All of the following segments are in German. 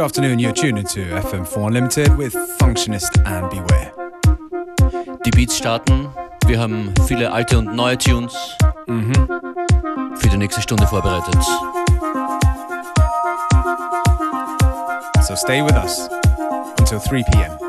Good afternoon, you're tuned into FM4 Unlimited with Functionist and Beware. Die Beats starten. Wir haben viele alte und neue Tunes Mhm. für die nächste Stunde vorbereitet. So stay with us until 3 p.m.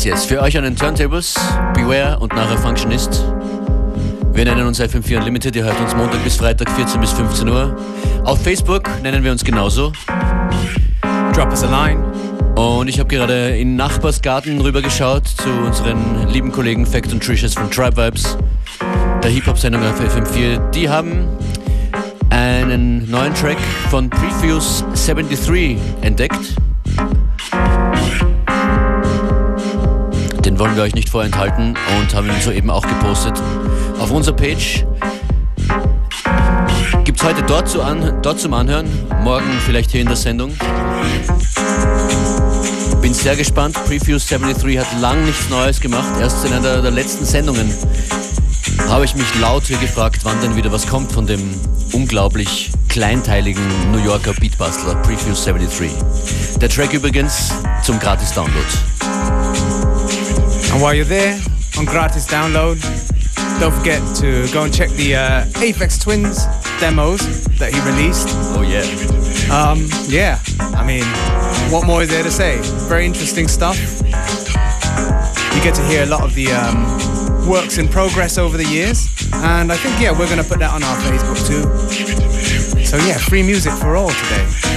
Yes, yes. Für euch an den Turntables, Beware und nachher Functionist. Wir nennen uns FM4 Unlimited. Ihr hört uns Montag bis Freitag 14 bis 15 Uhr. Auf Facebook nennen wir uns genauso. Drop us a line. Und ich habe gerade in Nachbarsgarten rübergeschaut zu unseren lieben Kollegen Fact und Tricious von Tribe Vibes, der Hip-Hop-Sendung auf FM4. Die haben einen neuen Track von Prefuse 73 entdeckt. Wollen wir euch nicht vorenthalten und haben ihn soeben auch gepostet auf unserer Page. Gibt es heute dort, zu an, dort zum Anhören, morgen vielleicht hier in der Sendung. Bin sehr gespannt. Prefuse 73 hat lang nichts Neues gemacht. Erst in einer der letzten Sendungen habe ich mich laut hier gefragt, wann denn wieder was kommt von dem unglaublich kleinteiligen New Yorker Beatbustler Prefuse 73. Der Track übrigens zum Gratis-Download. And while you're there on gratis download, don't forget to go and check the uh, Apex Twins demos that he released. Oh yeah. Um, yeah, I mean, what more is there to say? Very interesting stuff. You get to hear a lot of the um, works in progress over the years, and I think yeah, we're gonna put that on our Facebook too. So yeah, free music for all today.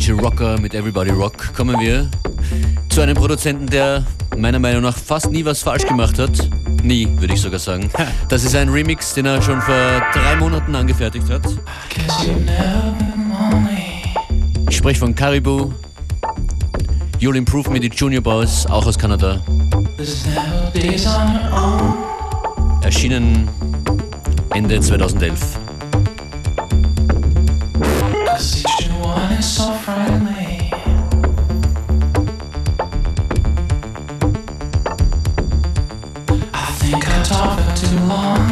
DJ Rocker mit Everybody Rock kommen wir zu einem Produzenten, der meiner Meinung nach fast nie was falsch gemacht hat. Nie, würde ich sogar sagen. Das ist ein Remix, den er schon vor drei Monaten angefertigt hat. Ich spreche von Caribou. You'll Improve Me, die Junior Boys, auch aus Kanada. Erschienen Ende 2011. too long.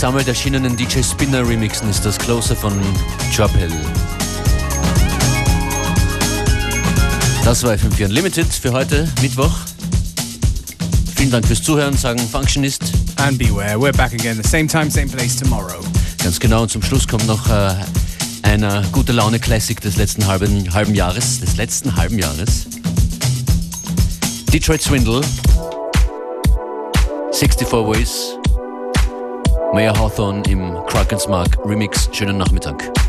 Gesammelt erschienenen DJ Spinner Remixen ist das Closer von Chapel. Das war FM4 Unlimited für heute, Mittwoch. Vielen Dank fürs Zuhören, sagen Functionist. And beware, we're back again, the same time, same place tomorrow. Ganz genau, und zum Schluss kommt noch äh, einer gute Laune Classic des letzten halben, halben Jahres, des letzten halben Jahres. Detroit Swindle, 64 Ways, Maya Hawthorne im Krakens Mark Remix. Schönen Nachmittag.